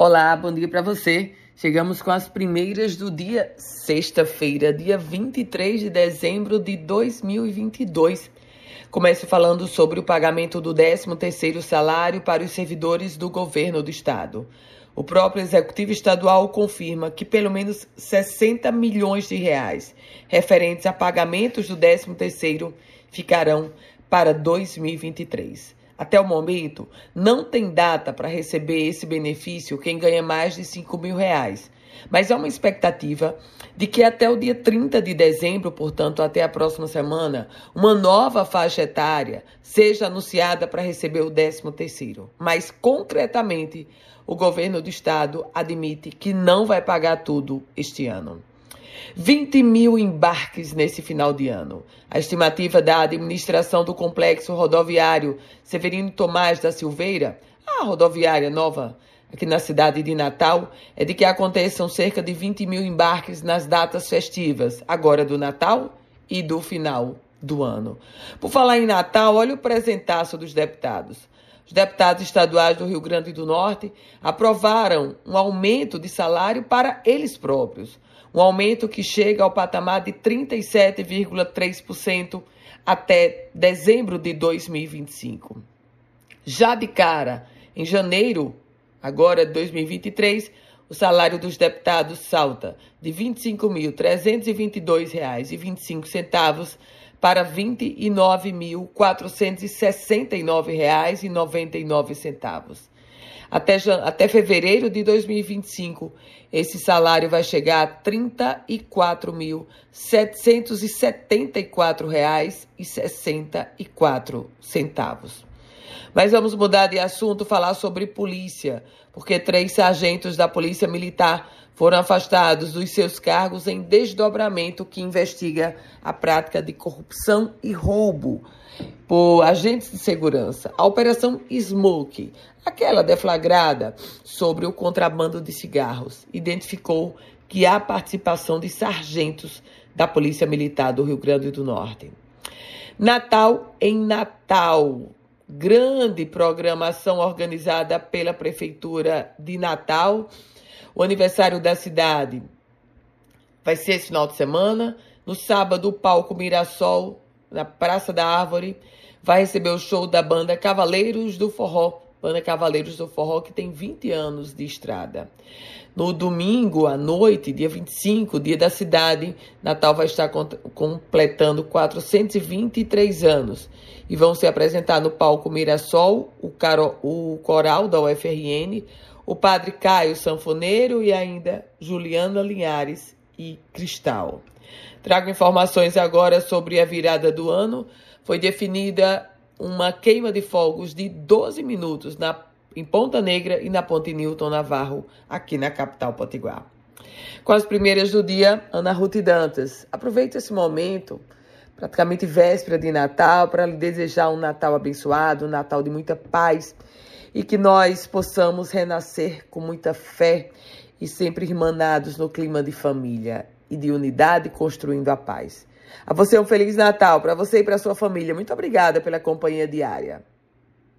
Olá, bom dia para você. Chegamos com as primeiras do dia sexta-feira, dia 23 de dezembro de 2022. Começo falando sobre o pagamento do 13º salário para os servidores do governo do estado. O próprio executivo estadual confirma que pelo menos 60 milhões de reais referentes a pagamentos do 13º ficarão para 2023. Até o momento, não tem data para receber esse benefício quem ganha mais de 5 mil reais. Mas há uma expectativa de que até o dia 30 de dezembro, portanto, até a próxima semana, uma nova faixa etária seja anunciada para receber o 13 terceiro. Mas, concretamente, o governo do estado admite que não vai pagar tudo este ano. 20 mil embarques nesse final de ano. A estimativa da administração do complexo rodoviário Severino Tomás da Silveira, a rodoviária nova aqui na cidade de Natal, é de que aconteçam cerca de 20 mil embarques nas datas festivas, agora do Natal e do final do ano. Por falar em Natal, olha o presentaço dos deputados. Os deputados estaduais do Rio Grande do Norte aprovaram um aumento de salário para eles próprios um aumento que chega ao patamar de 37,3% até dezembro de 2025. Já de cara, em janeiro, agora de 2023, o salário dos deputados salta de R$ 25.322,25 para R$ 29.469,99. Até, até fevereiro de 2025, esse salário vai chegar a R$ 34.774,64. Mas vamos mudar de assunto, falar sobre polícia, porque três sargentos da Polícia Militar foram afastados dos seus cargos em desdobramento que investiga a prática de corrupção e roubo por agentes de segurança. A Operação Smoke, aquela deflagrada sobre o contrabando de cigarros, identificou que há participação de sargentos da Polícia Militar do Rio Grande do Norte. Natal em Natal. Grande programação organizada pela Prefeitura de Natal. O aniversário da cidade vai ser esse final de semana. No sábado, o palco Mirassol na Praça da Árvore, vai receber o show da banda Cavaleiros do Forró. Banda Cavaleiros do Forró, que tem 20 anos de estrada. No domingo à noite, dia 25, dia da cidade, Natal vai estar completando 423 anos. E vão se apresentar no palco Mirassol, o, caro, o coral da UFRN, o padre Caio Sanfoneiro e ainda Juliana Linhares e Cristal. Trago informações agora sobre a virada do ano. Foi definida uma queima de fogos de 12 minutos na, em Ponta Negra e na Ponte Newton Navarro, aqui na capital potiguar. Com as primeiras do dia, Ana Ruth Dantas. Aproveito esse momento, praticamente véspera de Natal, para lhe desejar um Natal abençoado, um Natal de muita paz e que nós possamos renascer com muita fé e sempre irmanados no clima de família e de unidade construindo a paz. A você um feliz Natal, para você e para sua família. Muito obrigada pela companhia diária.